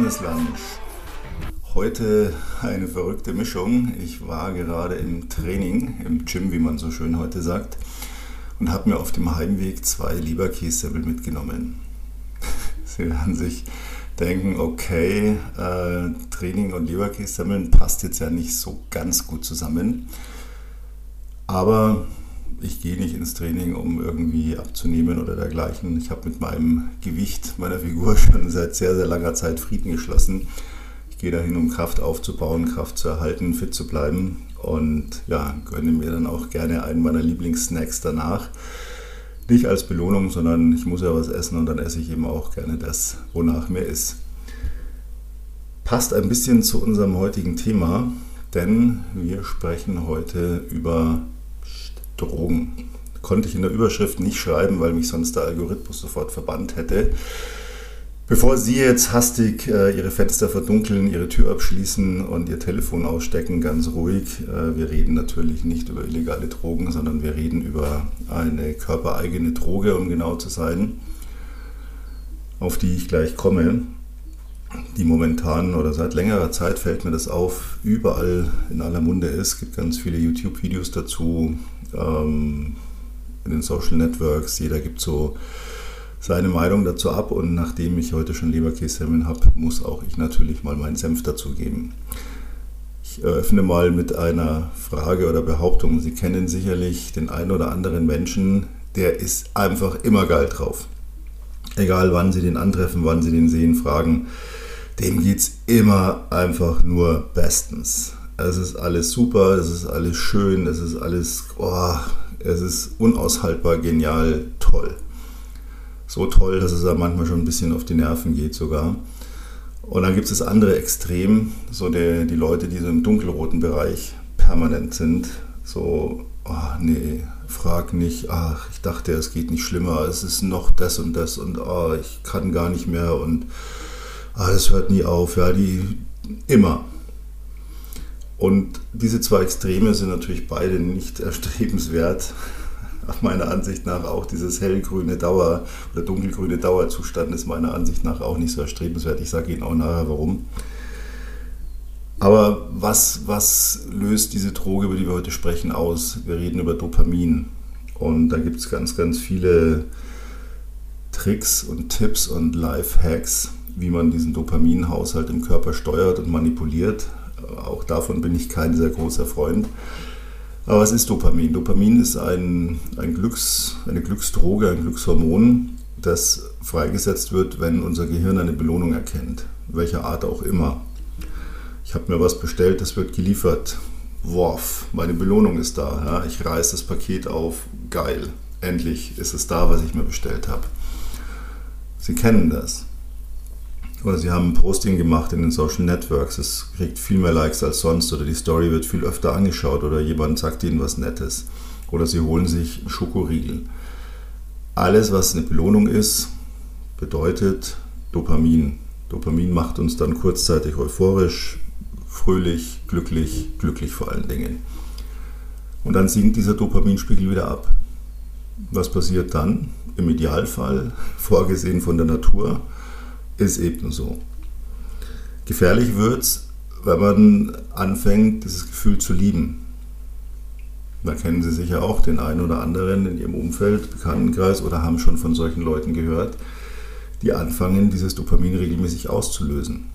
Business Lunch. Heute eine verrückte Mischung. Ich war gerade im Training, im Gym, wie man so schön heute sagt, und habe mir auf dem Heimweg zwei Leberkässemmel mitgenommen. Sie werden sich denken, okay, äh, Training und Leberkässemmeln passt jetzt ja nicht so ganz gut zusammen. Aber ich gehe nicht ins Training, um irgendwie abzunehmen oder dergleichen. Ich habe mit meinem Gewicht meiner Figur schon seit sehr, sehr langer Zeit Frieden geschlossen. Ich gehe dahin, um Kraft aufzubauen, Kraft zu erhalten, fit zu bleiben und ja, gönne mir dann auch gerne einen meiner Lieblingssnacks danach. Nicht als Belohnung, sondern ich muss ja was essen und dann esse ich eben auch gerne das, wonach mir ist. Passt ein bisschen zu unserem heutigen Thema, denn wir sprechen heute über Drogen. Konnte ich in der Überschrift nicht schreiben, weil mich sonst der Algorithmus sofort verbannt hätte. Bevor Sie jetzt hastig äh, Ihre Fenster verdunkeln, Ihre Tür abschließen und Ihr Telefon ausstecken, ganz ruhig. Äh, wir reden natürlich nicht über illegale Drogen, sondern wir reden über eine körpereigene Droge, um genau zu sein, auf die ich gleich komme. Die momentan oder seit längerer Zeit fällt mir das auf, überall in aller Munde ist. Es gibt ganz viele YouTube-Videos dazu, ähm, in den Social Networks. Jeder gibt so seine Meinung dazu ab und nachdem ich heute schon Leberkässemmeln habe, muss auch ich natürlich mal meinen Senf dazu geben. Ich eröffne mal mit einer Frage oder Behauptung. Sie kennen sicherlich den einen oder anderen Menschen, der ist einfach immer geil drauf. Egal wann Sie den antreffen, wann Sie den sehen, fragen, dem geht es immer einfach nur bestens es ist alles super, es ist alles schön, es ist alles, oh, es ist unaushaltbar genial, toll. So toll, dass es da manchmal schon ein bisschen auf die Nerven geht sogar. Und dann gibt es das andere Extrem, so der, die Leute, die so im dunkelroten Bereich permanent sind. So, oh, nee, frag nicht, ach, ich dachte, es geht nicht schlimmer, es ist noch das und das und oh, ich kann gar nicht mehr und ah, das hört nie auf. Ja, die immer. Und diese zwei Extreme sind natürlich beide nicht erstrebenswert. Meiner Ansicht nach auch dieses hellgrüne Dauer oder dunkelgrüne Dauerzustand ist meiner Ansicht nach auch nicht so erstrebenswert. Ich sage Ihnen auch nachher warum. Aber was, was löst diese Droge, über die wir heute sprechen, aus? Wir reden über Dopamin. Und da gibt es ganz, ganz viele Tricks und Tipps und Life-Hacks, wie man diesen Dopaminhaushalt im Körper steuert und manipuliert. Auch davon bin ich kein sehr großer Freund. Aber was ist Dopamin? Dopamin ist ein, ein Glücks, eine Glücksdroge, ein Glückshormon, das freigesetzt wird, wenn unser Gehirn eine Belohnung erkennt, welcher Art auch immer. Ich habe mir was bestellt, das wird geliefert. Worf, meine Belohnung ist da. Ja? Ich reiße das Paket auf, geil, endlich ist es da, was ich mir bestellt habe. Sie kennen das. Oder sie haben ein Posting gemacht in den Social Networks, es kriegt viel mehr Likes als sonst oder die Story wird viel öfter angeschaut oder jemand sagt ihnen was Nettes. Oder sie holen sich Schokoriegel. Alles, was eine Belohnung ist, bedeutet Dopamin. Dopamin macht uns dann kurzzeitig euphorisch, fröhlich, glücklich, glücklich vor allen Dingen. Und dann sinkt dieser Dopaminspiegel wieder ab. Was passiert dann? Im Idealfall, vorgesehen von der Natur, ist eben so. Gefährlich wird es, wenn man anfängt, dieses Gefühl zu lieben. Da kennen Sie sicher auch den einen oder anderen in Ihrem Umfeld, Bekanntenkreis oder haben schon von solchen Leuten gehört, die anfangen, dieses Dopamin regelmäßig auszulösen.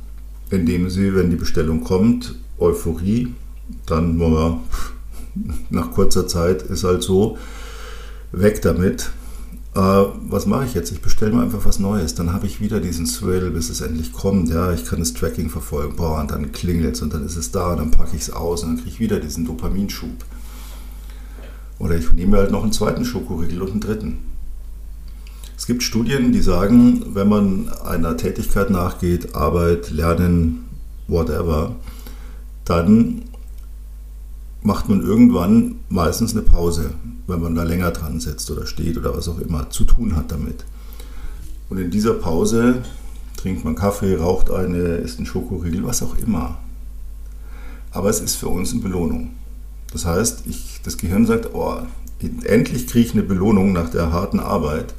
Indem sie, wenn die Bestellung kommt, Euphorie, dann nach kurzer Zeit ist halt so, weg damit, äh, was mache ich jetzt? Ich bestelle mir einfach was Neues. Dann habe ich wieder diesen Thrill, bis es endlich kommt. Ja, ich kann das Tracking verfolgen. Boah, und dann klingelt es und dann ist es da und dann packe ich es aus und dann kriege ich wieder diesen Dopaminschub. Oder ich nehme halt noch einen zweiten Schokoriegel und einen dritten. Es gibt Studien, die sagen, wenn man einer Tätigkeit nachgeht, Arbeit, Lernen, whatever, dann macht man irgendwann meistens eine Pause, wenn man da länger dran sitzt oder steht oder was auch immer zu tun hat damit. Und in dieser Pause trinkt man Kaffee, raucht eine, isst einen Schokoriegel, was auch immer. Aber es ist für uns eine Belohnung. Das heißt, ich, das Gehirn sagt, oh, endlich kriege ich eine Belohnung nach der harten Arbeit.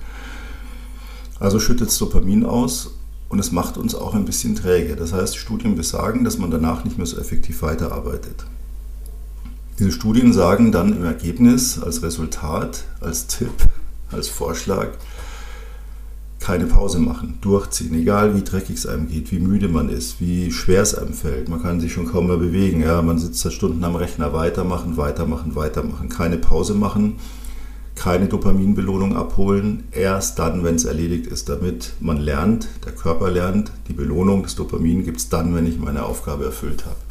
Also schüttet es Dopamin aus und es macht uns auch ein bisschen träge. Das heißt, Studien besagen, dass man danach nicht mehr so effektiv weiterarbeitet. Diese Studien sagen dann im Ergebnis, als Resultat, als Tipp, als Vorschlag, keine Pause machen, durchziehen, egal wie dreckig es einem geht, wie müde man ist, wie schwer es einem fällt. Man kann sich schon kaum mehr bewegen. Ja, man sitzt da Stunden am Rechner, weitermachen, weitermachen, weitermachen, keine Pause machen, keine Dopaminbelohnung abholen, erst dann, wenn es erledigt ist, damit man lernt, der Körper lernt, die Belohnung, das Dopamin gibt es dann, wenn ich meine Aufgabe erfüllt habe.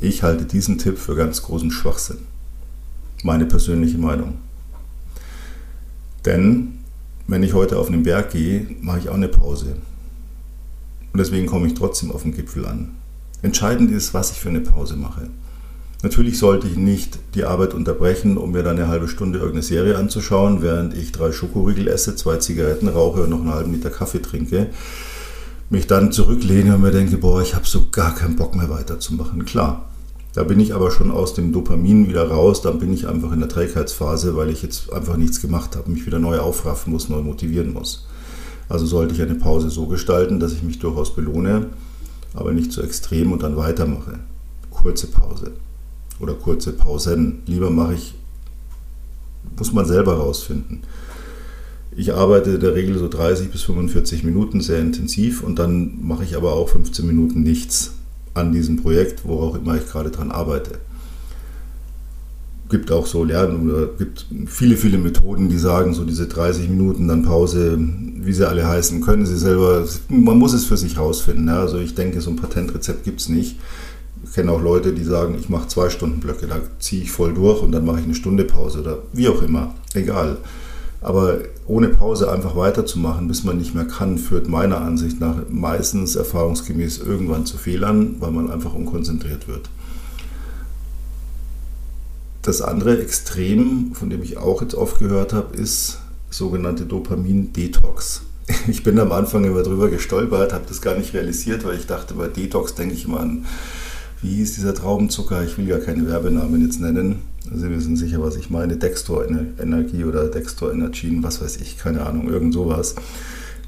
Ich halte diesen Tipp für ganz großen Schwachsinn. Meine persönliche Meinung. Denn wenn ich heute auf einen Berg gehe, mache ich auch eine Pause. Und deswegen komme ich trotzdem auf den Gipfel an. Entscheidend ist, was ich für eine Pause mache. Natürlich sollte ich nicht die Arbeit unterbrechen, um mir dann eine halbe Stunde irgendeine Serie anzuschauen, während ich drei Schokoriegel esse, zwei Zigaretten rauche und noch einen halben Liter Kaffee trinke. Mich dann zurücklehne und mir denke, boah, ich habe so gar keinen Bock mehr weiterzumachen. Klar, da bin ich aber schon aus dem Dopamin wieder raus, dann bin ich einfach in der Trägheitsphase, weil ich jetzt einfach nichts gemacht habe, mich wieder neu aufraffen muss, neu motivieren muss. Also sollte ich eine Pause so gestalten, dass ich mich durchaus belohne, aber nicht zu extrem und dann weitermache. Kurze Pause oder kurze Pausen. Lieber mache ich, muss man selber rausfinden. Ich arbeite in der Regel so 30 bis 45 Minuten sehr intensiv und dann mache ich aber auch 15 Minuten nichts an diesem Projekt, worauf immer ich gerade dran arbeite. Gibt auch so Lernen oder gibt viele, viele Methoden, die sagen, so diese 30 Minuten, dann Pause, wie sie alle heißen, können sie selber, man muss es für sich rausfinden. Also ich denke, so ein Patentrezept gibt es nicht. Ich kenne auch Leute, die sagen, ich mache zwei Stunden Blöcke, da ziehe ich voll durch und dann mache ich eine Stunde Pause oder wie auch immer, egal. Aber ohne Pause einfach weiterzumachen, bis man nicht mehr kann, führt meiner Ansicht nach meistens erfahrungsgemäß irgendwann zu Fehlern, weil man einfach unkonzentriert wird. Das andere Extrem, von dem ich auch jetzt oft gehört habe, ist sogenannte Dopamin-Detox. Ich bin am Anfang immer drüber gestolpert, habe das gar nicht realisiert, weil ich dachte, bei Detox denke ich immer an wie hieß dieser Traubenzucker? Ich will ja keine Werbenamen jetzt nennen. Sie wissen sicher, was ich meine. Dextor-Energie oder Dextor-Energien, was weiß ich, keine Ahnung, irgend sowas.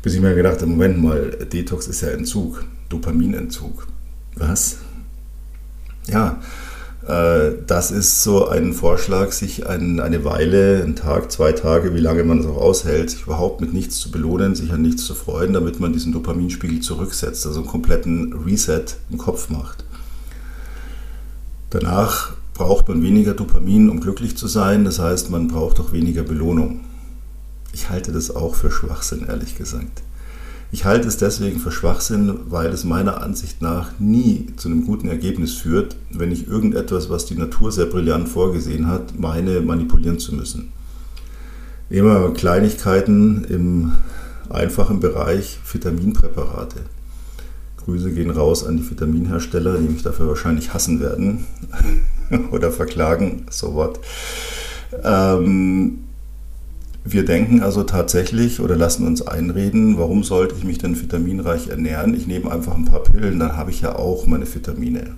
Bis ich mir gedacht habe, Moment mal, Detox ist ja Entzug, Dopaminentzug. Was? Ja, äh, das ist so ein Vorschlag, sich eine Weile, einen Tag, zwei Tage, wie lange man es auch aushält, sich überhaupt mit nichts zu belohnen, sich an nichts zu freuen, damit man diesen Dopaminspiegel zurücksetzt, also einen kompletten Reset im Kopf macht. Danach braucht man weniger Dopamin, um glücklich zu sein. Das heißt, man braucht auch weniger Belohnung. Ich halte das auch für Schwachsinn, ehrlich gesagt. Ich halte es deswegen für Schwachsinn, weil es meiner Ansicht nach nie zu einem guten Ergebnis führt, wenn ich irgendetwas, was die Natur sehr brillant vorgesehen hat, meine manipulieren zu müssen. Immer Kleinigkeiten im einfachen Bereich Vitaminpräparate. Grüße gehen raus an die Vitaminhersteller, die mich dafür wahrscheinlich hassen werden oder verklagen, so what. Ähm, wir denken also tatsächlich oder lassen uns einreden, warum sollte ich mich denn vitaminreich ernähren? Ich nehme einfach ein paar Pillen, dann habe ich ja auch meine Vitamine.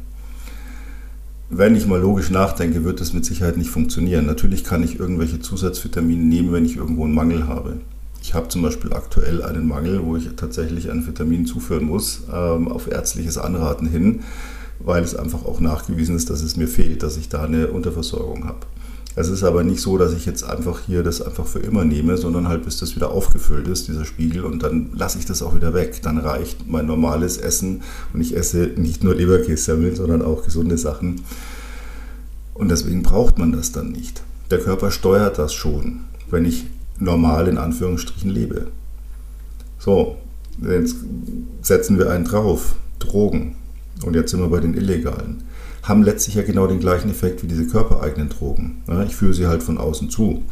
Wenn ich mal logisch nachdenke, wird das mit Sicherheit nicht funktionieren. Natürlich kann ich irgendwelche Zusatzvitamine nehmen, wenn ich irgendwo einen Mangel habe. Ich habe zum Beispiel aktuell einen Mangel, wo ich tatsächlich ein Vitamin zuführen muss, ähm, auf ärztliches Anraten hin, weil es einfach auch nachgewiesen ist, dass es mir fehlt, dass ich da eine Unterversorgung habe. Es ist aber nicht so, dass ich jetzt einfach hier das einfach für immer nehme, sondern halt bis das wieder aufgefüllt ist, dieser Spiegel, und dann lasse ich das auch wieder weg. Dann reicht mein normales Essen und ich esse nicht nur Leberkässemmeln, sondern auch gesunde Sachen. Und deswegen braucht man das dann nicht. Der Körper steuert das schon. Wenn ich normal in Anführungsstrichen lebe. So, jetzt setzen wir einen drauf, Drogen. Und jetzt sind wir bei den illegalen. Haben letztlich ja genau den gleichen Effekt wie diese körpereigenen Drogen. ich führe sie halt von außen zu.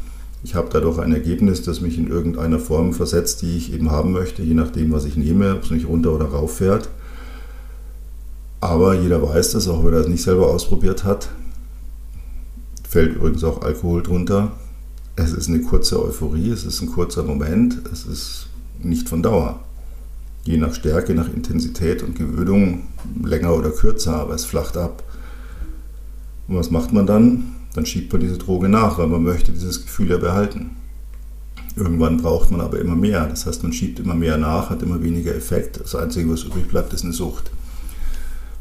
Ich habe dadurch ein Ergebnis, das mich in irgendeiner Form versetzt, die ich eben haben möchte, je nachdem, was ich nehme, ob es mich runter oder rauf fährt. Aber jeder weiß das, auch wenn er es nicht selber ausprobiert hat. Fällt übrigens auch Alkohol drunter. Es ist eine kurze Euphorie, es ist ein kurzer Moment, es ist nicht von Dauer. Je nach Stärke, nach Intensität und Gewöhnung länger oder kürzer, aber es flacht ab. Und was macht man dann? Dann schiebt man diese Droge nach, weil man möchte dieses Gefühl ja behalten. Irgendwann braucht man aber immer mehr. Das heißt, man schiebt immer mehr nach, hat immer weniger Effekt. Das Einzige, was übrig bleibt, ist eine Sucht.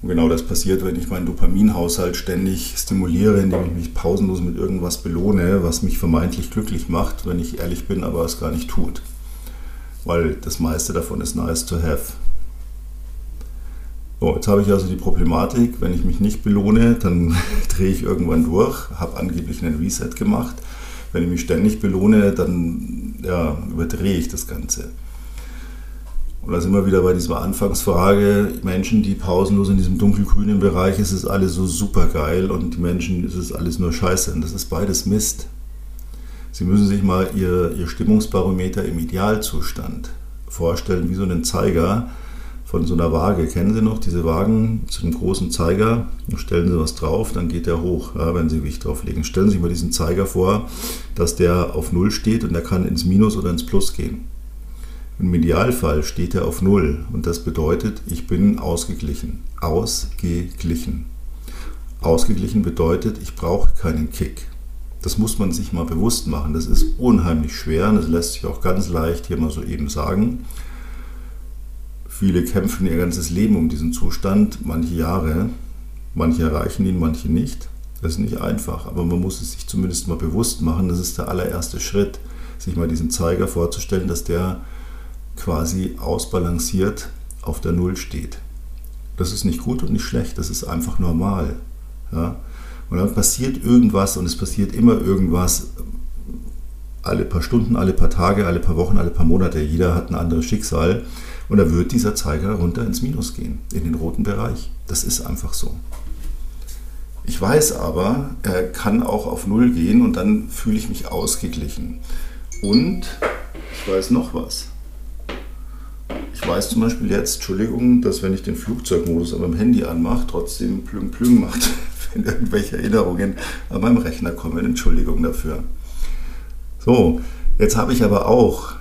Und genau das passiert, wenn ich meinen Dopaminhaushalt ständig stimuliere, indem ich mich pausenlos mit irgendwas belohne, was mich vermeintlich glücklich macht, wenn ich ehrlich bin, aber es gar nicht tut. Weil das meiste davon ist nice to have. So, jetzt habe ich also die Problematik, wenn ich mich nicht belohne, dann drehe ich irgendwann durch, habe angeblich einen Reset gemacht. Wenn ich mich ständig belohne, dann ja, überdrehe ich das Ganze. Und da sind wir wieder bei dieser Anfangsfrage, Menschen, die pausenlos in diesem dunkelgrünen Bereich, ist es alles so super geil und die Menschen, ist es alles nur Scheiße. Und das ist beides Mist. Sie müssen sich mal ihr, ihr Stimmungsbarometer im Idealzustand vorstellen, wie so einen Zeiger, von so einer Waage. Kennen Sie noch diese Wagen zu einem großen Zeiger? Stellen Sie was drauf, dann geht der hoch, ja, wenn Sie Gewicht drauflegen. Stellen Sie sich mal diesen Zeiger vor, dass der auf Null steht und der kann ins Minus oder ins Plus gehen. Im Idealfall steht er auf Null und das bedeutet, ich bin ausgeglichen. Ausgeglichen. Ausgeglichen bedeutet, ich brauche keinen Kick. Das muss man sich mal bewusst machen. Das ist unheimlich schwer und das lässt sich auch ganz leicht hier mal so eben sagen. Viele kämpfen ihr ganzes Leben um diesen Zustand, manche Jahre, manche erreichen ihn, manche nicht. Das ist nicht einfach, aber man muss es sich zumindest mal bewusst machen. Das ist der allererste Schritt, sich mal diesen Zeiger vorzustellen, dass der quasi ausbalanciert auf der Null steht. Das ist nicht gut und nicht schlecht, das ist einfach normal. Ja? Und dann passiert irgendwas und es passiert immer irgendwas, alle paar Stunden, alle paar Tage, alle paar Wochen, alle paar Monate. Jeder hat ein anderes Schicksal. Und da wird dieser Zeiger runter ins Minus gehen, in den roten Bereich. Das ist einfach so. Ich weiß aber, er kann auch auf Null gehen und dann fühle ich mich ausgeglichen. Und ich weiß noch was. Ich weiß zum Beispiel jetzt, Entschuldigung, dass wenn ich den Flugzeugmodus an meinem Handy anmache, trotzdem plüm plüm macht, wenn irgendwelche Erinnerungen an meinem Rechner kommen. Entschuldigung dafür. So, jetzt habe ich aber auch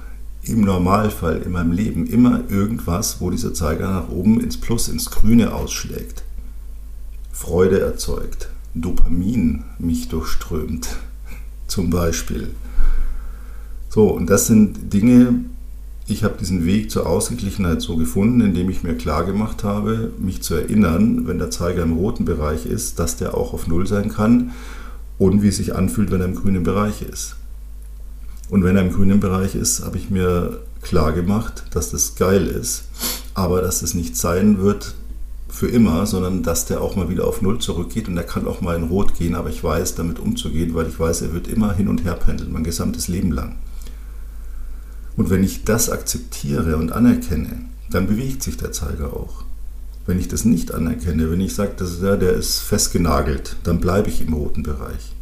im Normalfall in meinem Leben immer irgendwas, wo dieser Zeiger nach oben ins Plus, ins Grüne ausschlägt. Freude erzeugt, Dopamin mich durchströmt, zum Beispiel. So, und das sind Dinge, ich habe diesen Weg zur Ausgeglichenheit so gefunden, indem ich mir klar gemacht habe, mich zu erinnern, wenn der Zeiger im roten Bereich ist, dass der auch auf Null sein kann und wie es sich anfühlt, wenn er im grünen Bereich ist. Und wenn er im grünen Bereich ist, habe ich mir klar gemacht, dass das geil ist, aber dass es nicht sein wird für immer, sondern dass der auch mal wieder auf Null zurückgeht und er kann auch mal in Rot gehen, aber ich weiß, damit umzugehen, weil ich weiß, er wird immer hin und her pendeln, mein gesamtes Leben lang. Und wenn ich das akzeptiere und anerkenne, dann bewegt sich der Zeiger auch. Wenn ich das nicht anerkenne, wenn ich sage, dass, ja, der ist festgenagelt, dann bleibe ich im roten Bereich.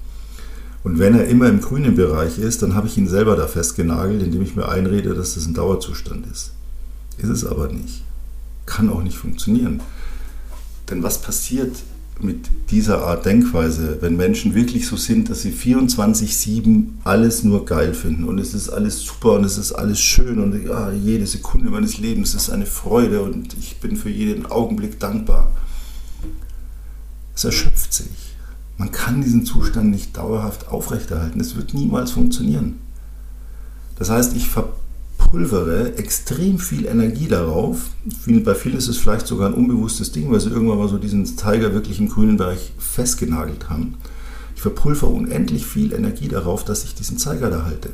Und wenn er immer im grünen Bereich ist, dann habe ich ihn selber da festgenagelt, indem ich mir einrede, dass das ein Dauerzustand ist. Ist es aber nicht. Kann auch nicht funktionieren. Denn was passiert mit dieser Art Denkweise, wenn Menschen wirklich so sind, dass sie 24-7 alles nur geil finden und es ist alles super und es ist alles schön und ja, jede Sekunde meines Lebens ist eine Freude und ich bin für jeden Augenblick dankbar. Es erschöpft sich. Man kann diesen Zustand nicht dauerhaft aufrechterhalten. Es wird niemals funktionieren. Das heißt, ich verpulvere extrem viel Energie darauf. Bei vielen ist es vielleicht sogar ein unbewusstes Ding, weil sie irgendwann mal so diesen Tiger wirklich im grünen Bereich festgenagelt haben. Ich verpulvere unendlich viel Energie darauf, dass ich diesen Zeiger da halte.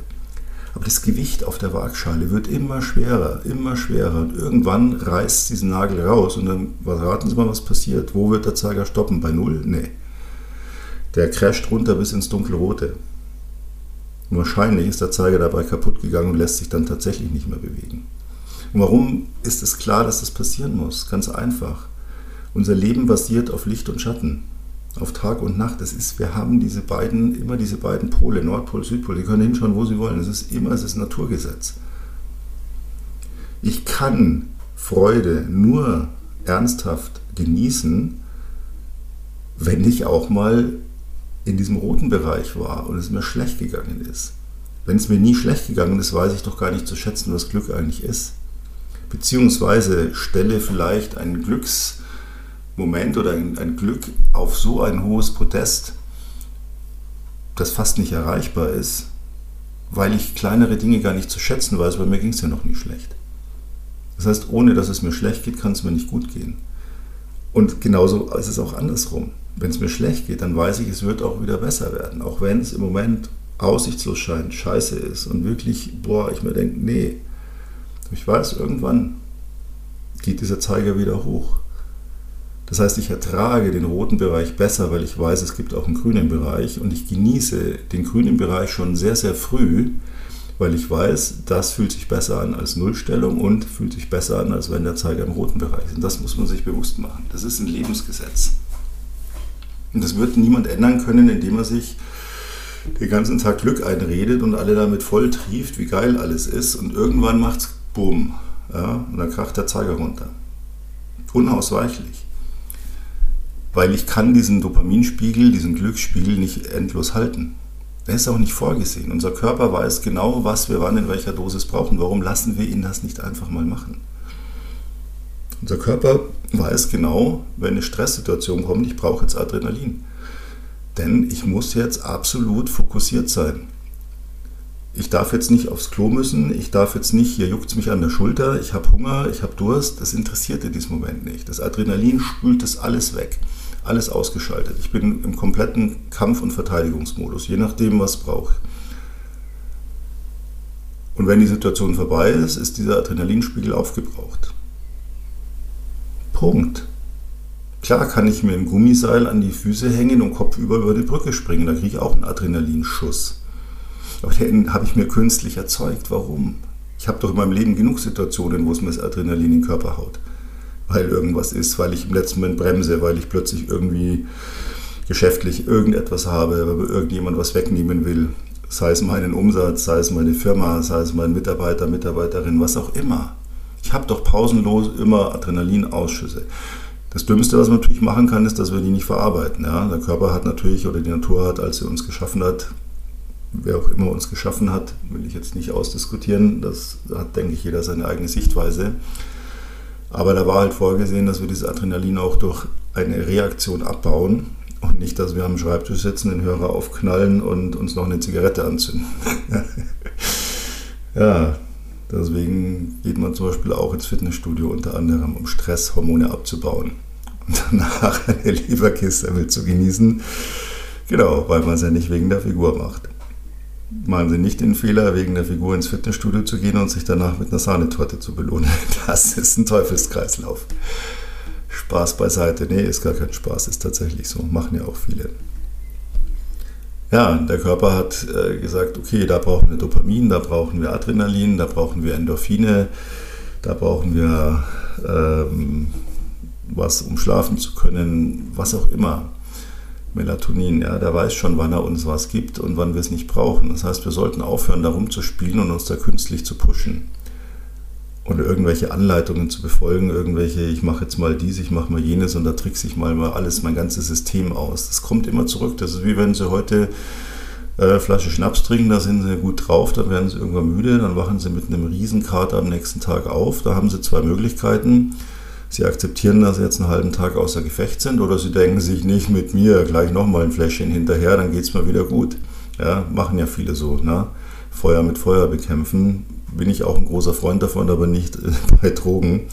Aber das Gewicht auf der Waagschale wird immer schwerer, immer schwerer. Und irgendwann reißt diesen Nagel raus und dann raten Sie mal, was passiert. Wo wird der Zeiger stoppen? Bei Null? Nee der crasht runter bis ins Dunkelrote. Wahrscheinlich ist der Zeiger dabei kaputt gegangen und lässt sich dann tatsächlich nicht mehr bewegen. Und warum ist es klar, dass das passieren muss? Ganz einfach. Unser Leben basiert auf Licht und Schatten, auf Tag und Nacht. Das ist, wir haben diese beiden, immer diese beiden Pole, Nordpol, Südpol. Die können hinschauen, wo sie wollen. Es ist immer, es ist Naturgesetz. Ich kann Freude nur ernsthaft genießen, wenn ich auch mal in diesem roten Bereich war und es mir schlecht gegangen ist. Wenn es mir nie schlecht gegangen ist, weiß ich doch gar nicht zu schätzen, was Glück eigentlich ist. Beziehungsweise stelle vielleicht ein Glücksmoment oder ein, ein Glück auf so ein hohes Podest, das fast nicht erreichbar ist, weil ich kleinere Dinge gar nicht zu schätzen weiß, weil mir ging es ja noch nie schlecht. Das heißt, ohne dass es mir schlecht geht, kann es mir nicht gut gehen. Und genauso ist es auch andersrum. Wenn es mir schlecht geht, dann weiß ich, es wird auch wieder besser werden. Auch wenn es im Moment aussichtslos scheint, scheiße ist und wirklich, boah, ich mir denke, nee, ich weiß, irgendwann geht dieser Zeiger wieder hoch. Das heißt, ich ertrage den roten Bereich besser, weil ich weiß, es gibt auch einen grünen Bereich und ich genieße den grünen Bereich schon sehr, sehr früh, weil ich weiß, das fühlt sich besser an als Nullstellung und fühlt sich besser an, als wenn der Zeiger im roten Bereich ist. Und das muss man sich bewusst machen. Das ist ein Lebensgesetz. Und das wird niemand ändern können, indem er sich den ganzen Tag Glück einredet und alle damit voll trieft, wie geil alles ist. Und irgendwann macht es Bumm. Ja, und dann kracht der Zeiger runter. Unausweichlich. Weil ich kann diesen Dopaminspiegel, diesen Glücksspiegel nicht endlos halten. Der ist auch nicht vorgesehen. Unser Körper weiß genau, was wir wann in welcher Dosis brauchen. Warum lassen wir ihn das nicht einfach mal machen? Unser Körper weiß genau, wenn eine Stresssituation kommt, ich brauche jetzt Adrenalin. Denn ich muss jetzt absolut fokussiert sein. Ich darf jetzt nicht aufs Klo müssen, ich darf jetzt nicht, hier juckt es mich an der Schulter, ich habe Hunger, ich habe Durst, das interessiert in diesem Moment nicht. Das Adrenalin spült das alles weg alles ausgeschaltet. Ich bin im kompletten Kampf- und Verteidigungsmodus, je nachdem, was brauche. Und wenn die Situation vorbei ist, ist dieser Adrenalinspiegel aufgebraucht. Punkt. Klar kann ich mir ein Gummiseil an die Füße hängen und kopfüber über die Brücke springen, da kriege ich auch einen Adrenalinschuss. Aber den habe ich mir künstlich erzeugt. Warum? Ich habe doch in meinem Leben genug Situationen, wo es mir das Adrenalin in den Körper haut weil irgendwas ist, weil ich im letzten Moment bremse, weil ich plötzlich irgendwie geschäftlich irgendetwas habe, weil irgendjemand was wegnehmen will. Sei es meinen Umsatz, sei es meine Firma, sei es mein Mitarbeiter, Mitarbeiterin, was auch immer. Ich habe doch pausenlos immer Adrenalinausschüsse. Das Dümmste, was man natürlich machen kann, ist, dass wir die nicht verarbeiten. Ja? Der Körper hat natürlich, oder die Natur hat, als sie uns geschaffen hat, wer auch immer uns geschaffen hat, will ich jetzt nicht ausdiskutieren, das hat, denke ich, jeder seine eigene Sichtweise. Aber da war halt vorgesehen, dass wir dieses Adrenalin auch durch eine Reaktion abbauen und nicht, dass wir am Schreibtisch sitzen, den Hörer aufknallen und uns noch eine Zigarette anzünden. ja, deswegen geht man zum Beispiel auch ins Fitnessstudio unter anderem, um Stresshormone abzubauen und danach eine Leberkiste zu genießen. Genau, weil man es ja nicht wegen der Figur macht machen Sie nicht den Fehler, wegen der Figur ins Fitnessstudio zu gehen und sich danach mit einer Sahnetorte zu belohnen. Das ist ein Teufelskreislauf. Spaß beiseite. Nee, ist gar kein Spaß, ist tatsächlich so. Machen ja auch viele. Ja, der Körper hat äh, gesagt, okay, da brauchen wir Dopamin, da brauchen wir Adrenalin, da brauchen wir Endorphine, da brauchen wir ähm, was, um schlafen zu können, was auch immer. Melatonin, ja, der weiß schon, wann er uns was gibt und wann wir es nicht brauchen. Das heißt, wir sollten aufhören, da rumzuspielen und uns da künstlich zu pushen. Oder irgendwelche Anleitungen zu befolgen, irgendwelche, ich mache jetzt mal dies, ich mache mal jenes und da trickse ich mal, mal alles, mein ganzes System aus. Das kommt immer zurück. Das ist wie wenn Sie heute äh, Flasche Schnaps trinken, da sind Sie gut drauf, dann werden Sie irgendwann müde, dann wachen Sie mit einem Riesenkater am nächsten Tag auf. Da haben Sie zwei Möglichkeiten Sie akzeptieren, dass Sie jetzt einen halben Tag außer Gefecht sind oder Sie denken sich nicht mit mir gleich nochmal ein Fläschchen hinterher, dann geht es mir wieder gut. Ja, machen ja viele so. Ne? Feuer mit Feuer bekämpfen. Bin ich auch ein großer Freund davon, aber nicht bei Drogen.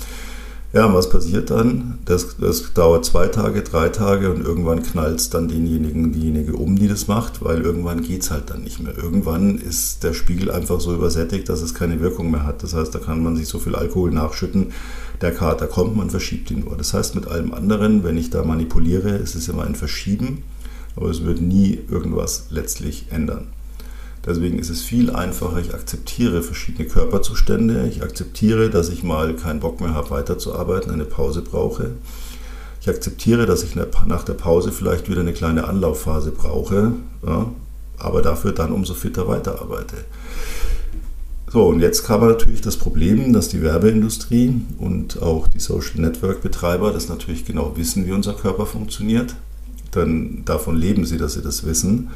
Ja, und was passiert dann? Das, das dauert zwei Tage, drei Tage und irgendwann knallt es dann denjenigen, diejenige um, die das macht, weil irgendwann geht es halt dann nicht mehr. Irgendwann ist der Spiegel einfach so übersättigt, dass es keine Wirkung mehr hat. Das heißt, da kann man sich so viel Alkohol nachschütten, der Kater kommt, man verschiebt ihn nur. Das heißt, mit allem anderen, wenn ich da manipuliere, ist es immer ein Verschieben, aber es wird nie irgendwas letztlich ändern. Deswegen ist es viel einfacher, ich akzeptiere verschiedene Körperzustände, ich akzeptiere, dass ich mal keinen Bock mehr habe, weiterzuarbeiten, eine Pause brauche. Ich akzeptiere, dass ich nach der Pause vielleicht wieder eine kleine Anlaufphase brauche, ja, aber dafür dann umso fitter weiterarbeite. So, und jetzt kam natürlich das Problem, dass die Werbeindustrie und auch die Social Network Betreiber das natürlich genau wissen, wie unser Körper funktioniert. Denn davon leben sie, dass sie das wissen.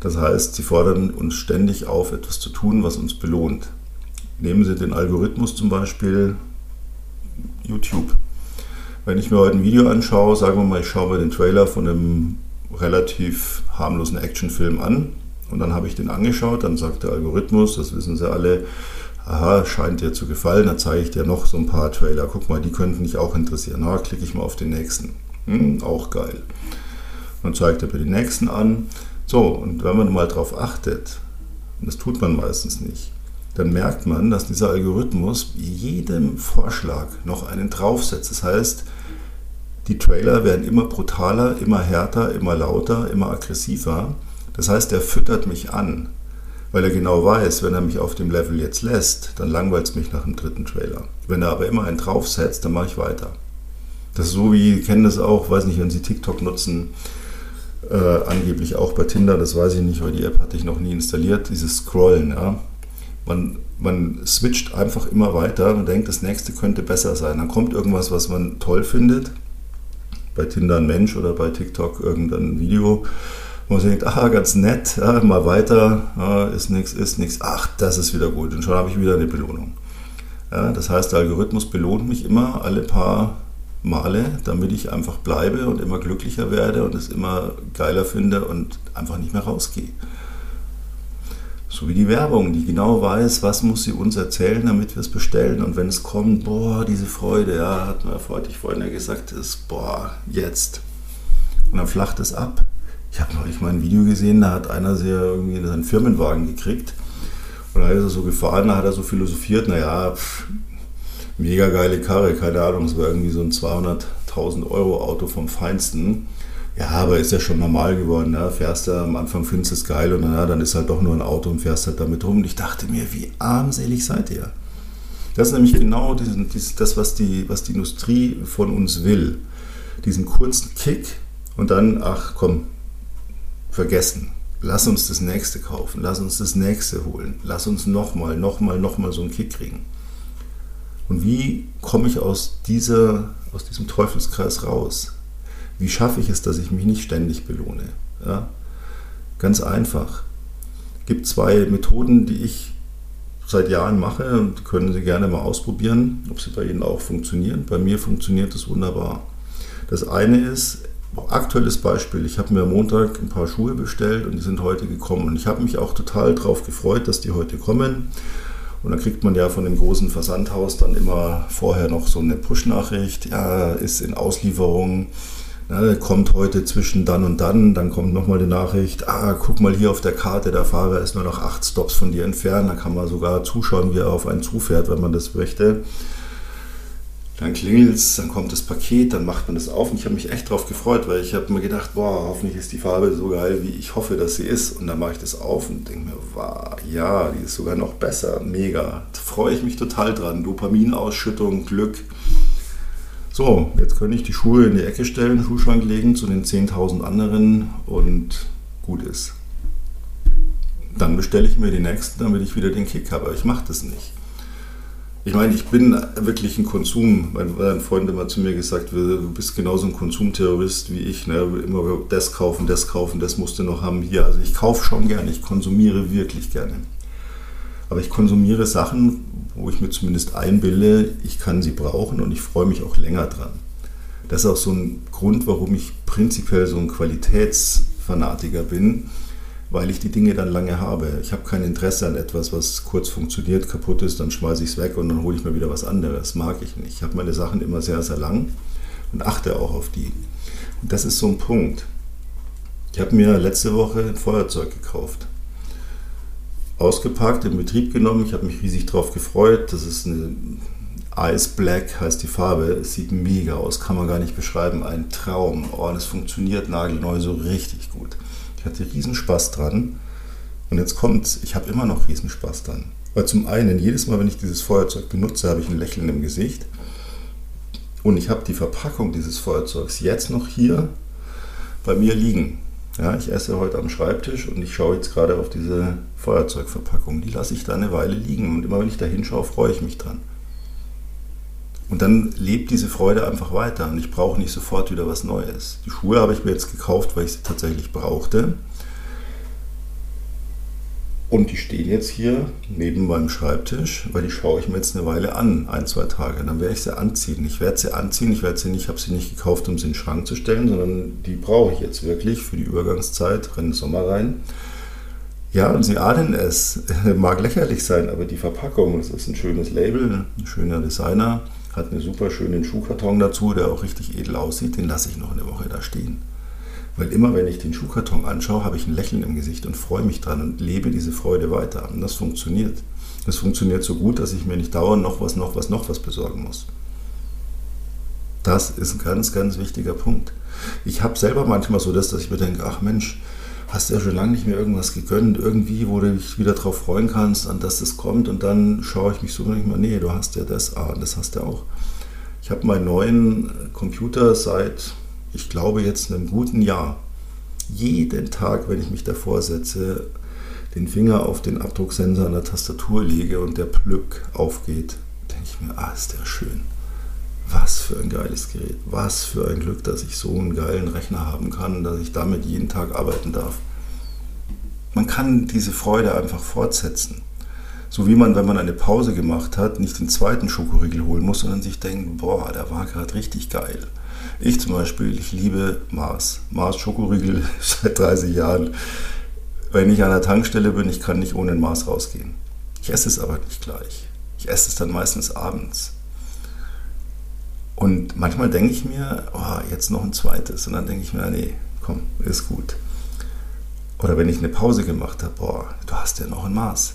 Das heißt, sie fordern uns ständig auf, etwas zu tun, was uns belohnt. Nehmen Sie den Algorithmus zum Beispiel YouTube. Wenn ich mir heute ein Video anschaue, sagen wir mal, ich schaue mir den Trailer von einem relativ harmlosen Actionfilm an Und dann habe ich den angeschaut, dann sagt der Algorithmus, das wissen sie alle, aha, scheint dir zu gefallen, dann zeige ich dir noch so ein paar Trailer. Guck mal, die könnten dich auch interessieren. Na, klicke ich mal auf den nächsten. Hm, auch geil. Dann zeigt er mir den nächsten an. So, und wenn man mal darauf achtet, und das tut man meistens nicht, dann merkt man, dass dieser Algorithmus jedem Vorschlag noch einen draufsetzt. Das heißt, die Trailer werden immer brutaler, immer härter, immer lauter, immer aggressiver. Das heißt, er füttert mich an, weil er genau weiß, wenn er mich auf dem Level jetzt lässt, dann langweilt es mich nach dem dritten Trailer. Wenn er aber immer einen draufsetzt, dann mache ich weiter. Das ist so wie, kennen das auch, weiß nicht, wenn Sie TikTok nutzen, äh, angeblich auch bei Tinder, das weiß ich nicht, weil die App hatte ich noch nie installiert, dieses Scrollen, ja. Man, man switcht einfach immer weiter und denkt, das nächste könnte besser sein. Dann kommt irgendwas, was man toll findet, bei Tinder ein Mensch oder bei TikTok irgendein Video, wo man denkt, aha, ganz nett, ja, mal weiter, ja, ist nichts, ist nichts, ach, das ist wieder gut und schon habe ich wieder eine Belohnung. Ja, das heißt, der Algorithmus belohnt mich immer alle paar Male, damit ich einfach bleibe und immer glücklicher werde und es immer geiler finde und einfach nicht mehr rausgehe. So wie die Werbung, die genau weiß, was muss sie uns erzählen, damit wir es bestellen. Und wenn es kommt, boah, diese Freude, ja, hat man vorhin, vorhin ja gesagt, ist, boah, jetzt. Und dann flacht es ab. Ich habe neulich mal ein Video gesehen, da hat einer sehr irgendwie seinen Firmenwagen gekriegt. Und da ist er so gefahren, da hat er so philosophiert, naja, mega geile Karre, keine Ahnung, es war irgendwie so ein 200.000 Euro Auto vom Feinsten. Ja, aber ist ja schon normal geworden. Ne? Fährst du am Anfang findest du es geil und na, dann ist halt doch nur ein Auto und fährst halt damit rum. Und ich dachte mir, wie armselig seid ihr? Das ist nämlich genau diesen, dies, das, was die, was die Industrie von uns will. Diesen kurzen Kick und dann, ach komm, vergessen. Lass uns das nächste kaufen, lass uns das nächste holen, lass uns nochmal, nochmal, nochmal so einen Kick kriegen. Und wie komme ich aus, dieser, aus diesem Teufelskreis raus? Wie schaffe ich es, dass ich mich nicht ständig belohne? Ja? Ganz einfach. Es gibt zwei Methoden, die ich seit Jahren mache und können Sie gerne mal ausprobieren, ob sie bei Ihnen auch funktionieren. Bei mir funktioniert es wunderbar. Das eine ist, aktuelles Beispiel, ich habe mir am Montag ein paar Schuhe bestellt und die sind heute gekommen. Und ich habe mich auch total darauf gefreut, dass die heute kommen. Und dann kriegt man ja von dem großen Versandhaus dann immer vorher noch so eine Push-Nachricht, ja, ist in Auslieferung. Ne, kommt heute zwischen dann und dann, dann kommt nochmal die Nachricht, ah, guck mal hier auf der Karte, der Fahrer ist nur noch acht Stops von dir entfernt, da kann man sogar zuschauen, wie er auf einen zufährt, wenn man das möchte. Dann klingelt es, dann kommt das Paket, dann macht man das auf und ich habe mich echt drauf gefreut, weil ich habe mir gedacht, boah, hoffentlich ist die Farbe so geil, wie ich hoffe, dass sie ist. Und dann mache ich das auf und denke mir, wow, ja, die ist sogar noch besser, mega. Da freue ich mich total dran. Dopaminausschüttung, Glück. So, jetzt könnte ich die Schuhe in die Ecke stellen, Schuhschrank legen zu den 10.000 anderen und gut ist. Dann bestelle ich mir die nächsten, damit ich wieder den Kick habe. Aber ich mache das nicht. Ich meine, ich bin wirklich ein Konsum. Mein, Freund hat immer zu mir gesagt, du bist genauso ein Konsumterrorist wie ich. Ne? Immer das kaufen, das kaufen, das musst du noch haben hier. Also ich kaufe schon gerne, ich konsumiere wirklich gerne. Aber ich konsumiere Sachen, wo ich mir zumindest einbilde, ich kann sie brauchen und ich freue mich auch länger dran. Das ist auch so ein Grund, warum ich prinzipiell so ein Qualitätsfanatiker bin, weil ich die Dinge dann lange habe. Ich habe kein Interesse an etwas, was kurz funktioniert, kaputt ist, dann schmeiße ich es weg und dann hole ich mir wieder was anderes. Mag ich nicht. Ich habe meine Sachen immer sehr, sehr lang und achte auch auf die. Und das ist so ein Punkt. Ich habe mir letzte Woche ein Feuerzeug gekauft ausgepackt, in Betrieb genommen. Ich habe mich riesig darauf gefreut. Das ist eine Ice Black, heißt die Farbe. Es sieht mega aus, kann man gar nicht beschreiben. Ein Traum. Oh, es funktioniert nagelneu so richtig gut. Ich hatte riesen Spaß dran. Und jetzt kommt's, ich habe immer noch riesen Spaß dran. Weil zum einen, jedes Mal, wenn ich dieses Feuerzeug benutze, habe ich ein Lächeln im Gesicht. Und ich habe die Verpackung dieses Feuerzeugs jetzt noch hier bei mir liegen. Ja, ich esse heute am Schreibtisch und ich schaue jetzt gerade auf diese Feuerzeugverpackung. Die lasse ich da eine Weile liegen und immer wenn ich da hinschaue, freue ich mich dran. Und dann lebt diese Freude einfach weiter und ich brauche nicht sofort wieder was Neues. Die Schuhe habe ich mir jetzt gekauft, weil ich sie tatsächlich brauchte. Und die stehen jetzt hier neben meinem Schreibtisch, weil die schaue ich mir jetzt eine Weile an, ein, zwei Tage. Dann werde ich sie anziehen. Ich werde sie anziehen, ich werde sie nicht, habe sie nicht gekauft, um sie in den Schrank zu stellen, sondern die brauche ich jetzt wirklich für die Übergangszeit, rennen Sommer rein. Ja, und sie ahnen es. Mag lächerlich sein, aber die Verpackung, das ist ein schönes Label, ein schöner Designer, hat einen super schönen Schuhkarton dazu, der auch richtig edel aussieht. Den lasse ich noch eine Woche da stehen. Weil immer, wenn ich den Schuhkarton anschaue, habe ich ein Lächeln im Gesicht und freue mich dran und lebe diese Freude weiter. Und das funktioniert. Das funktioniert so gut, dass ich mir nicht dauernd noch was, noch was, noch was besorgen muss. Das ist ein ganz, ganz wichtiger Punkt. Ich habe selber manchmal so das, dass ich mir denke, ach Mensch, hast ja schon lange nicht mehr irgendwas gegönnt, irgendwie, wo du dich wieder darauf freuen kannst, an das es kommt. Und dann schaue ich mich so nicht mal, nee, du hast ja das, ah, das hast du auch. Ich habe meinen neuen Computer seit, ich glaube, jetzt einem guten Jahr. Jeden Tag, wenn ich mich davor setze, den Finger auf den Abdrucksensor an der Tastatur lege und der Plück aufgeht, denke ich mir, ah, ist der schön. Was für ein geiles Gerät. Was für ein Glück, dass ich so einen geilen Rechner haben kann, dass ich damit jeden Tag arbeiten darf. Man kann diese Freude einfach fortsetzen. So wie man, wenn man eine Pause gemacht hat, nicht den zweiten Schokoriegel holen muss, sondern sich denkt, boah, der war gerade richtig geil. Ich zum Beispiel, ich liebe Mars. Mars Schokoriegel seit 30 Jahren. Wenn ich an der Tankstelle bin, ich kann nicht ohne ein Mars rausgehen. Ich esse es aber nicht gleich. Ich esse es dann meistens abends. Und manchmal denke ich mir, oh, jetzt noch ein zweites. Und dann denke ich mir, nee, komm, ist gut. Oder wenn ich eine Pause gemacht habe, boah, du hast ja noch ein Maß.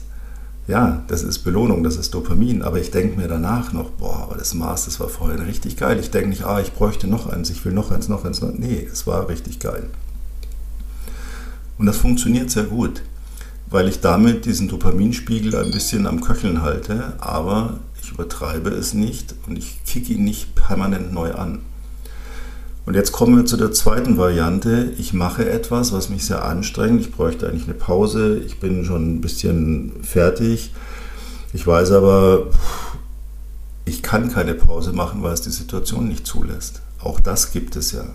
Ja, das ist Belohnung, das ist Dopamin, aber ich denke mir danach noch, boah, aber das Maß, das war vorhin richtig geil. Ich denke nicht, ah, ich bräuchte noch eins, ich will noch eins, noch eins. Nee, es war richtig geil. Und das funktioniert sehr gut, weil ich damit diesen Dopaminspiegel ein bisschen am Köcheln halte, aber ich übertreibe es nicht und ich kicke ihn nicht permanent neu an. Und jetzt kommen wir zu der zweiten Variante. Ich mache etwas, was mich sehr anstrengt. Ich bräuchte eigentlich eine Pause. Ich bin schon ein bisschen fertig. Ich weiß aber, ich kann keine Pause machen, weil es die Situation nicht zulässt. Auch das gibt es ja.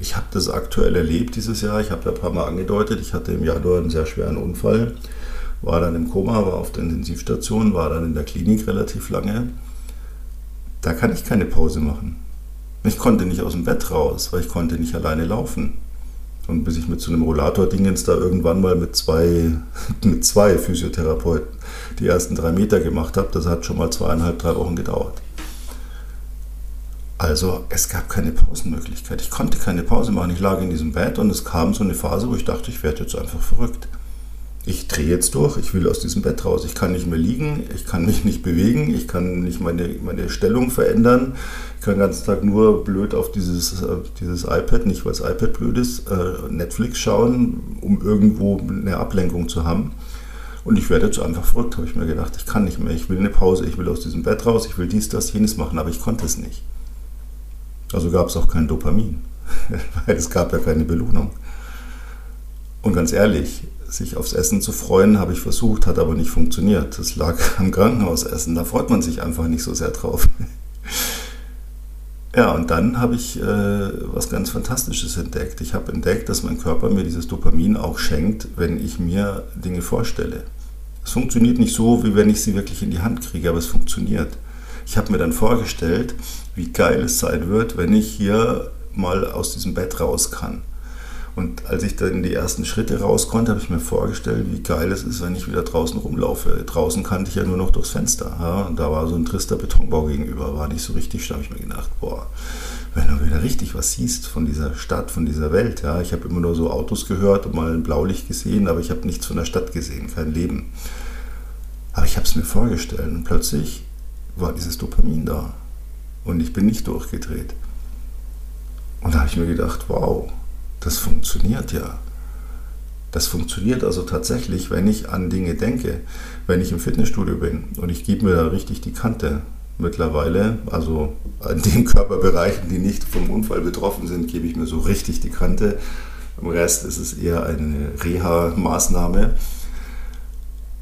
Ich habe das aktuell erlebt dieses Jahr. Ich habe ja ein paar Mal angedeutet, ich hatte im Januar einen sehr schweren Unfall war dann im Koma, war auf der Intensivstation, war dann in der Klinik relativ lange. Da kann ich keine Pause machen. Ich konnte nicht aus dem Bett raus, weil ich konnte nicht alleine laufen. Und bis ich mit so einem Rollator-Dingens da irgendwann mal mit zwei, mit zwei Physiotherapeuten die ersten drei Meter gemacht habe, das hat schon mal zweieinhalb, drei Wochen gedauert. Also es gab keine Pausenmöglichkeit. Ich konnte keine Pause machen. Ich lag in diesem Bett und es kam so eine Phase, wo ich dachte, ich werde jetzt einfach verrückt ich drehe jetzt durch, ich will aus diesem Bett raus. Ich kann nicht mehr liegen, ich kann mich nicht bewegen, ich kann nicht meine, meine Stellung verändern. Ich kann den ganzen Tag nur blöd auf dieses, dieses iPad, nicht weil das iPad blöd ist, äh, Netflix schauen, um irgendwo eine Ablenkung zu haben. Und ich werde jetzt einfach verrückt, habe ich mir gedacht. Ich kann nicht mehr, ich will eine Pause, ich will aus diesem Bett raus, ich will dies, das, jenes machen, aber ich konnte es nicht. Also gab es auch kein Dopamin, weil es gab ja keine Belohnung. Und ganz ehrlich, sich aufs Essen zu freuen, habe ich versucht, hat aber nicht funktioniert. Das lag am Krankenhausessen, da freut man sich einfach nicht so sehr drauf. Ja, und dann habe ich äh, was ganz Fantastisches entdeckt. Ich habe entdeckt, dass mein Körper mir dieses Dopamin auch schenkt, wenn ich mir Dinge vorstelle. Es funktioniert nicht so, wie wenn ich sie wirklich in die Hand kriege, aber es funktioniert. Ich habe mir dann vorgestellt, wie geil es sein wird, wenn ich hier mal aus diesem Bett raus kann. Und als ich dann die ersten Schritte raus konnte, habe ich mir vorgestellt, wie geil es ist, wenn ich wieder draußen rumlaufe. Draußen kannte ich ja nur noch durchs Fenster. Ja? Und da war so ein trister Betonbau gegenüber, war nicht so richtig, da habe ich mir gedacht, boah, wenn du wieder richtig was siehst von dieser Stadt, von dieser Welt. Ja? Ich habe immer nur so Autos gehört und mal ein Blaulicht gesehen, aber ich habe nichts von der Stadt gesehen, kein Leben. Aber ich habe es mir vorgestellt und plötzlich war dieses Dopamin da. Und ich bin nicht durchgedreht. Und da habe ich mir gedacht, wow, das funktioniert ja. Das funktioniert also tatsächlich, wenn ich an Dinge denke. Wenn ich im Fitnessstudio bin und ich gebe mir da richtig die Kante mittlerweile, also an den Körperbereichen, die nicht vom Unfall betroffen sind, gebe ich mir so richtig die Kante. Im Rest ist es eher eine Reha-Maßnahme.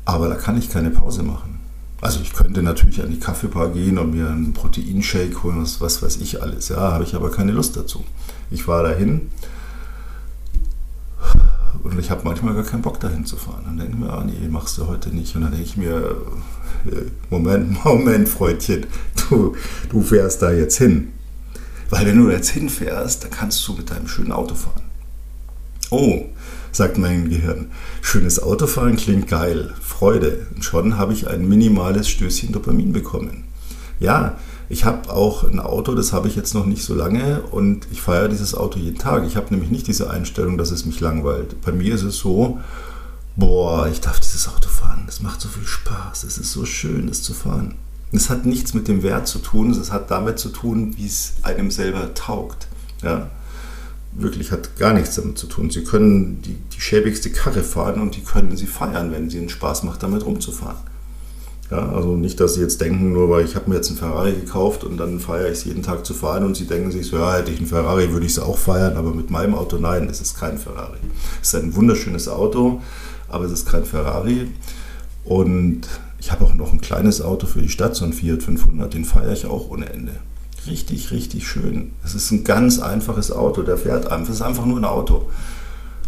Aber da kann ich keine Pause machen. Also ich könnte natürlich an die Kaffeebar gehen und mir einen Proteinshake holen, was, was weiß ich alles. Ja, habe ich aber keine Lust dazu. Ich fahre dahin und ich habe manchmal gar keinen Bock dahin zu fahren. Dann denke ich mir, ah nee, machst du heute nicht. Und dann denke ich mir, äh, Moment, Moment, Freundchen, du, du fährst da jetzt hin. Weil wenn du jetzt hinfährst, dann kannst du mit deinem schönen Auto fahren. Oh, sagt mein Gehirn. Schönes Autofahren klingt geil, Freude. Und schon habe ich ein minimales Stößchen Dopamin bekommen. Ja, ich habe auch ein Auto, das habe ich jetzt noch nicht so lange und ich feiere dieses Auto jeden Tag. Ich habe nämlich nicht diese Einstellung, dass es mich langweilt. Bei mir ist es so, boah, ich darf dieses Auto fahren. Es macht so viel Spaß. Es ist so schön, es zu fahren. Es hat nichts mit dem Wert zu tun, es hat damit zu tun, wie es einem selber taugt. Ja? Wirklich hat gar nichts damit zu tun. Sie können die, die schäbigste Karre fahren und die können Sie feiern, wenn Sie einen Spaß macht, damit rumzufahren. Ja, also nicht, dass Sie jetzt denken, nur weil ich habe mir jetzt einen Ferrari gekauft und dann feiere ich es jeden Tag zu fahren und Sie denken sich so, ja, hätte ich einen Ferrari, würde ich es auch feiern, aber mit meinem Auto nein, es ist kein Ferrari. Es ist ein wunderschönes Auto, aber es ist kein Ferrari. Und ich habe auch noch ein kleines Auto für die Stadt, so ein Fiat 500, den feiere ich auch ohne Ende. Richtig, richtig schön. Es ist ein ganz einfaches Auto, der fährt einfach. Es ist einfach nur ein Auto.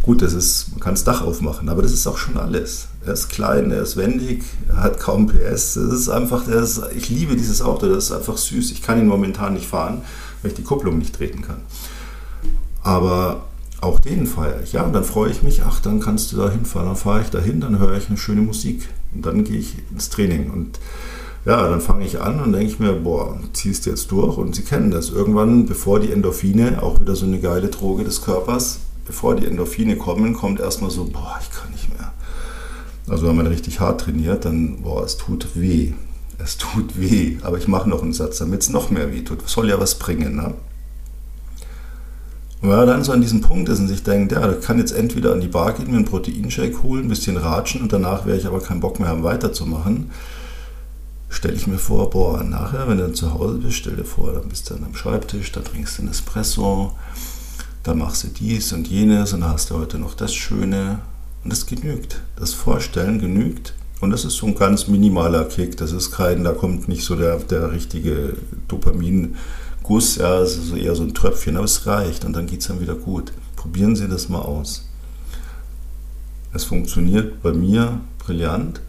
Gut, das ist, man kann das Dach aufmachen, aber das ist auch schon alles. Er ist klein, er ist wendig, er hat kaum PS. Das ist einfach, ist, ich liebe dieses Auto, das ist einfach süß. Ich kann ihn momentan nicht fahren, weil ich die Kupplung nicht treten kann. Aber auch den feiere ich. Ja, und dann freue ich mich, ach, dann kannst du da hinfahren. Dann fahre ich dahin, dann höre ich eine schöne Musik. Und dann gehe ich ins Training. Und ja, dann fange ich an und denke ich mir, boah, ziehst du jetzt durch. Und Sie kennen das. Irgendwann, bevor die Endorphine, auch wieder so eine geile Droge des Körpers, bevor die Endorphine kommen, kommt erstmal so, boah, ich kann nicht mehr. Also wenn man richtig hart trainiert, dann, boah, es tut weh. Es tut weh. Aber ich mache noch einen Satz, damit es noch mehr weh tut. Soll ja was bringen, ne? Und wenn er dann so an diesem Punkt ist und sich denkt, ja, ich kann jetzt entweder an die Bar gehen, mir einen Proteinshake holen, ein bisschen ratschen und danach werde ich aber keinen Bock mehr haben, weiterzumachen, stelle ich mir vor, boah, nachher, wenn du dann zu Hause bist, stell dir vor, dann bist du dann am Schreibtisch, da trinkst du einen Espresso, dann machst du dies und jenes und hast du heute noch das Schöne und das genügt. Das Vorstellen genügt und das ist so ein ganz minimaler Kick, das ist kein, da kommt nicht so der, der richtige Dopamin- Guss, ja, es ist eher so ein Tröpfchen, aber es reicht und dann geht es dann wieder gut. Probieren Sie das mal aus. Es funktioniert bei mir brillant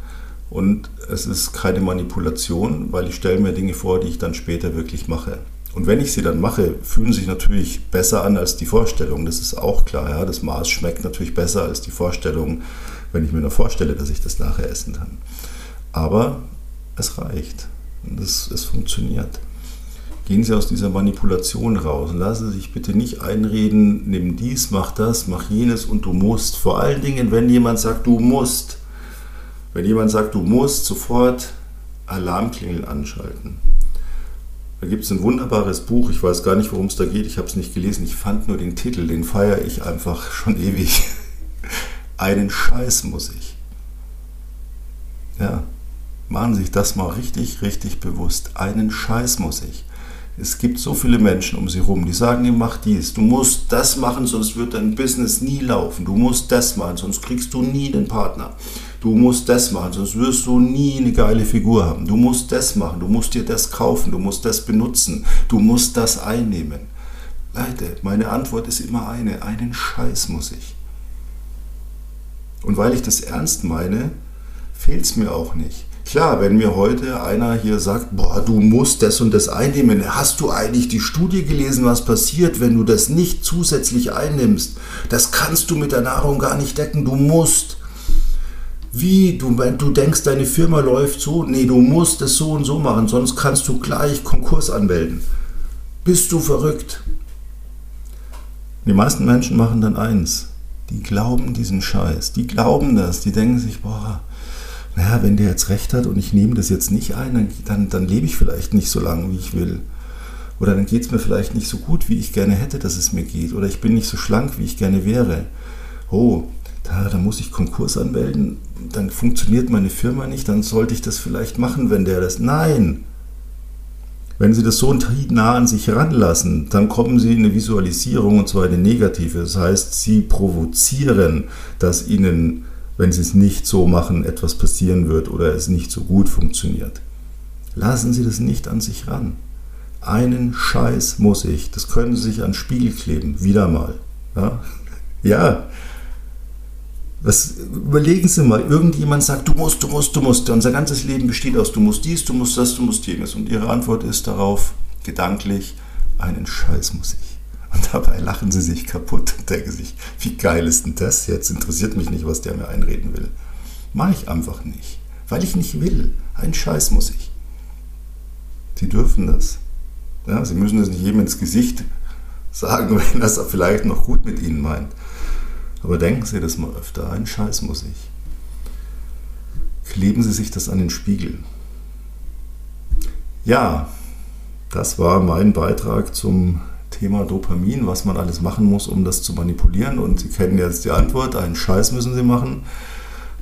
und es ist keine Manipulation, weil ich stelle mir Dinge vor, die ich dann später wirklich mache. Und wenn ich sie dann mache, fühlen sie sich natürlich besser an als die Vorstellung. Das ist auch klar. Ja? Das Maß schmeckt natürlich besser als die Vorstellung, wenn ich mir nur vorstelle, dass ich das nachher essen kann. Aber es reicht. Es, es funktioniert. Gehen Sie aus dieser Manipulation raus und lassen Sie sich bitte nicht einreden, nimm dies, mach das, mach jenes und du musst. Vor allen Dingen, wenn jemand sagt, du musst. Wenn jemand sagt, du musst, sofort Alarmklingeln anschalten. Da gibt es ein wunderbares Buch, ich weiß gar nicht, worum es da geht, ich habe es nicht gelesen, ich fand nur den Titel, den feiere ich einfach schon ewig. Einen Scheiß muss ich. Ja, machen Sie sich das mal richtig, richtig bewusst. Einen Scheiß muss ich. Es gibt so viele Menschen um sie herum, die sagen, ihr mach dies, du musst das machen, sonst wird dein Business nie laufen. Du musst das machen, sonst kriegst du nie den Partner. Du musst das machen, sonst wirst du nie eine geile Figur haben. Du musst das machen, du musst dir das kaufen, du musst das benutzen, du musst das einnehmen. Leute, meine Antwort ist immer eine, einen Scheiß muss ich. Und weil ich das ernst meine, fehlt es mir auch nicht. Klar, wenn mir heute einer hier sagt, boah, du musst das und das einnehmen, hast du eigentlich die Studie gelesen, was passiert, wenn du das nicht zusätzlich einnimmst? Das kannst du mit der Nahrung gar nicht decken, du musst. Wie, du, du denkst, deine Firma läuft so? Nee, du musst es so und so machen, sonst kannst du gleich Konkurs anmelden. Bist du verrückt? Die meisten Menschen machen dann eins. Die glauben diesen Scheiß. Die glauben das. Die denken sich, boah, naja, wenn der jetzt recht hat und ich nehme das jetzt nicht ein, dann, dann, dann lebe ich vielleicht nicht so lange, wie ich will. Oder dann geht es mir vielleicht nicht so gut, wie ich gerne hätte, dass es mir geht. Oder ich bin nicht so schlank, wie ich gerne wäre. Oh, da, da muss ich Konkurs anmelden, dann funktioniert meine Firma nicht, dann sollte ich das vielleicht machen, wenn der das. Nein! Wenn Sie das so nah an sich ranlassen, dann kommen Sie in eine Visualisierung und zwar eine negative. Das heißt, Sie provozieren, dass Ihnen wenn Sie es nicht so machen, etwas passieren wird oder es nicht so gut funktioniert. Lassen Sie das nicht an sich ran. Einen Scheiß muss ich. Das können Sie sich an Spiegel kleben. Wieder mal. Ja. ja. Was, überlegen Sie mal, irgendjemand sagt, du musst, du musst, du musst. Unser ganzes Leben besteht aus, du musst dies, du musst das, du musst jenes. Und Ihre Antwort ist darauf, gedanklich, einen Scheiß muss ich. Und dabei lachen sie sich kaputt und denken sich, wie geil ist denn das? Jetzt interessiert mich nicht, was der mir einreden will. Mache ich einfach nicht, weil ich nicht will. Ein Scheiß muss ich. Sie dürfen das. Ja, sie müssen das nicht jedem ins Gesicht sagen, wenn das vielleicht noch gut mit ihnen meint. Aber denken Sie das mal öfter. Ein Scheiß muss ich. Kleben Sie sich das an den Spiegel. Ja, das war mein Beitrag zum Thema Dopamin, was man alles machen muss, um das zu manipulieren. Und Sie kennen jetzt die Antwort, einen Scheiß müssen Sie machen.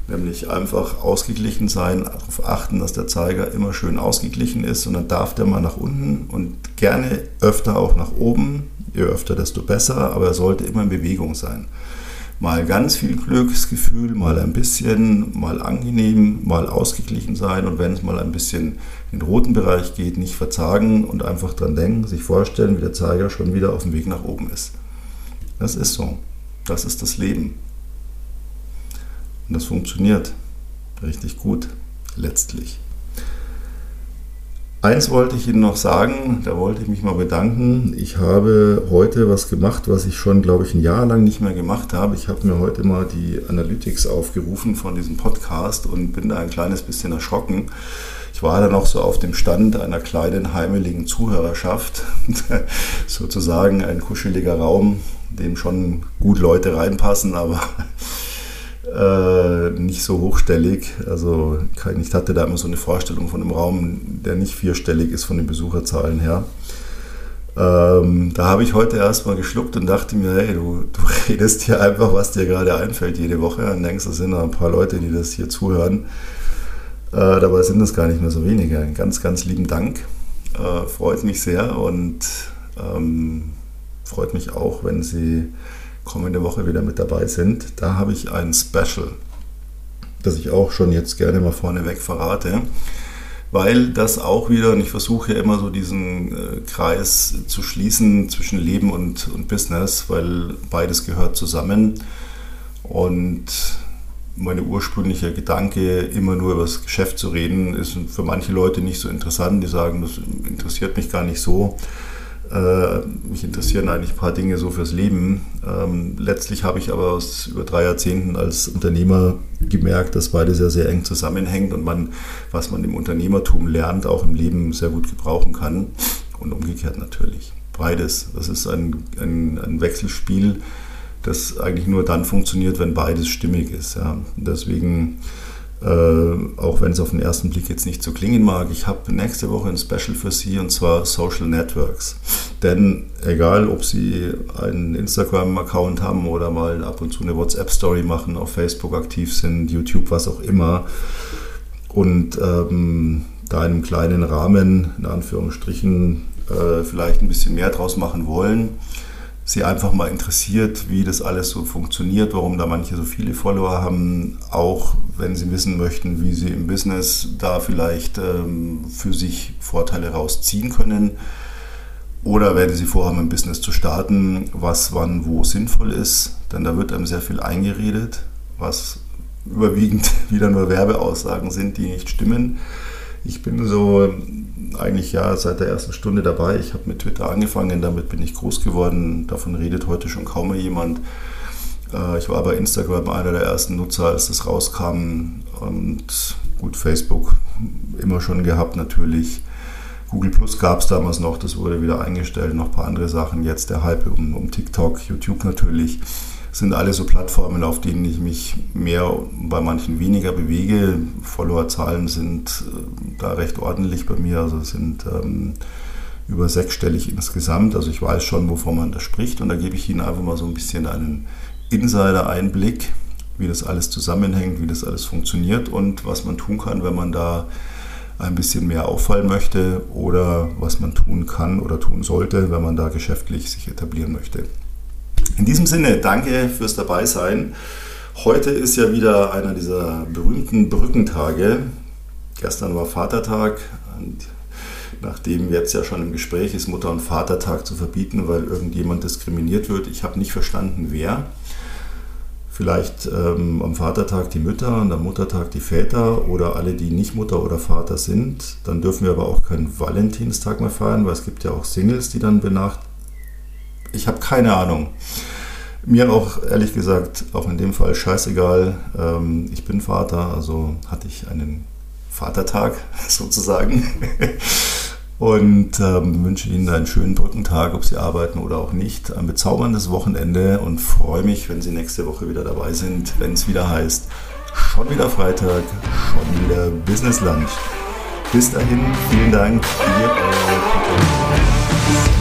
Nämlich einfach ausgeglichen sein, darauf achten, dass der Zeiger immer schön ausgeglichen ist und dann darf der mal nach unten und gerne öfter auch nach oben. Je öfter, desto besser, aber er sollte immer in Bewegung sein mal ganz viel Glücksgefühl, mal ein bisschen, mal angenehm, mal ausgeglichen sein und wenn es mal ein bisschen in den roten Bereich geht, nicht verzagen und einfach dran denken, sich vorstellen, wie der Zeiger schon wieder auf dem Weg nach oben ist. Das ist so. Das ist das Leben. Und das funktioniert richtig gut, letztlich. Eins wollte ich Ihnen noch sagen, da wollte ich mich mal bedanken. Ich habe heute was gemacht, was ich schon, glaube ich, ein Jahr lang nicht mehr gemacht habe. Ich habe mir heute mal die Analytics aufgerufen von diesem Podcast und bin da ein kleines bisschen erschrocken. Ich war dann auch so auf dem Stand einer kleinen heimeligen Zuhörerschaft, sozusagen ein kuscheliger Raum, dem schon gut Leute reinpassen, aber äh, nicht so hochstellig. Also ich hatte da immer so eine Vorstellung von einem Raum, der nicht vierstellig ist von den Besucherzahlen her. Ähm, da habe ich heute erstmal geschluckt und dachte mir, hey, du, du redest hier einfach, was dir gerade einfällt jede Woche und denkst, es sind ein paar Leute, die das hier zuhören. Äh, dabei sind es gar nicht mehr so wenige. Ganz, ganz lieben Dank. Äh, freut mich sehr und ähm, freut mich auch, wenn Sie kommende Woche wieder mit dabei sind. Da habe ich ein Special, das ich auch schon jetzt gerne mal vorneweg verrate, weil das auch wieder, und ich versuche immer so diesen äh, Kreis zu schließen zwischen Leben und, und Business, weil beides gehört zusammen. Und mein ursprünglicher Gedanke, immer nur über das Geschäft zu reden, ist für manche Leute nicht so interessant. Die sagen, das interessiert mich gar nicht so. Äh, mich interessieren eigentlich ein paar Dinge so fürs Leben. Ähm, letztlich habe ich aber aus über drei Jahrzehnten als Unternehmer gemerkt, dass beides sehr, sehr eng zusammenhängt und man, was man im Unternehmertum lernt, auch im Leben sehr gut gebrauchen kann. Und umgekehrt natürlich. Beides. Das ist ein, ein, ein Wechselspiel, das eigentlich nur dann funktioniert, wenn beides stimmig ist. Ja. Deswegen äh, auch wenn es auf den ersten Blick jetzt nicht so klingen mag, ich habe nächste Woche ein Special für Sie und zwar Social Networks. Denn egal, ob Sie einen Instagram-Account haben oder mal ab und zu eine WhatsApp-Story machen, auf Facebook aktiv sind, YouTube, was auch immer, und ähm, da in einem kleinen Rahmen, in Anführungsstrichen, äh, vielleicht ein bisschen mehr draus machen wollen, Sie einfach mal interessiert, wie das alles so funktioniert, warum da manche so viele Follower haben, auch wenn Sie wissen möchten, wie Sie im Business da vielleicht ähm, für sich Vorteile rausziehen können. Oder wenn Sie vorhaben, ein Business zu starten, was wann wo sinnvoll ist, denn da wird einem sehr viel eingeredet, was überwiegend wieder nur Werbeaussagen sind, die nicht stimmen. Ich bin so eigentlich ja seit der ersten Stunde dabei. Ich habe mit Twitter angefangen, damit bin ich groß geworden. Davon redet heute schon kaum mehr jemand. Äh, ich war bei Instagram einer der ersten Nutzer, als das rauskam. Und gut, Facebook immer schon gehabt natürlich. Google Plus gab es damals noch, das wurde wieder eingestellt, noch ein paar andere Sachen. Jetzt der Hype um, um TikTok, YouTube natürlich sind alle so Plattformen, auf denen ich mich mehr, bei manchen weniger bewege. Followerzahlen sind äh, da recht ordentlich bei mir, also sind ähm, über sechsstellig insgesamt. Also ich weiß schon, wovon man da spricht und da gebe ich Ihnen einfach mal so ein bisschen einen Insider-Einblick, wie das alles zusammenhängt, wie das alles funktioniert und was man tun kann, wenn man da ein bisschen mehr auffallen möchte oder was man tun kann oder tun sollte, wenn man da geschäftlich sich etablieren möchte. In diesem Sinne, danke fürs Dabeisein. Heute ist ja wieder einer dieser berühmten Brückentage. Gestern war Vatertag und nachdem jetzt ja schon im Gespräch ist, Mutter- und Vatertag zu verbieten, weil irgendjemand diskriminiert wird. Ich habe nicht verstanden, wer. Vielleicht ähm, am Vatertag die Mütter und am Muttertag die Väter oder alle, die nicht Mutter oder Vater sind. Dann dürfen wir aber auch keinen Valentinstag mehr feiern, weil es gibt ja auch Singles, die dann benachrichtigt Ich habe keine Ahnung. Mir auch ehrlich gesagt, auch in dem Fall scheißegal. Ähm, ich bin Vater, also hatte ich einen Vatertag sozusagen. Und ähm, wünsche Ihnen einen schönen Brückentag, ob Sie arbeiten oder auch nicht. Ein bezauberndes Wochenende und freue mich, wenn Sie nächste Woche wieder dabei sind, wenn es wieder heißt, schon wieder Freitag, schon wieder Business Lunch. Bis dahin, vielen Dank. Ihr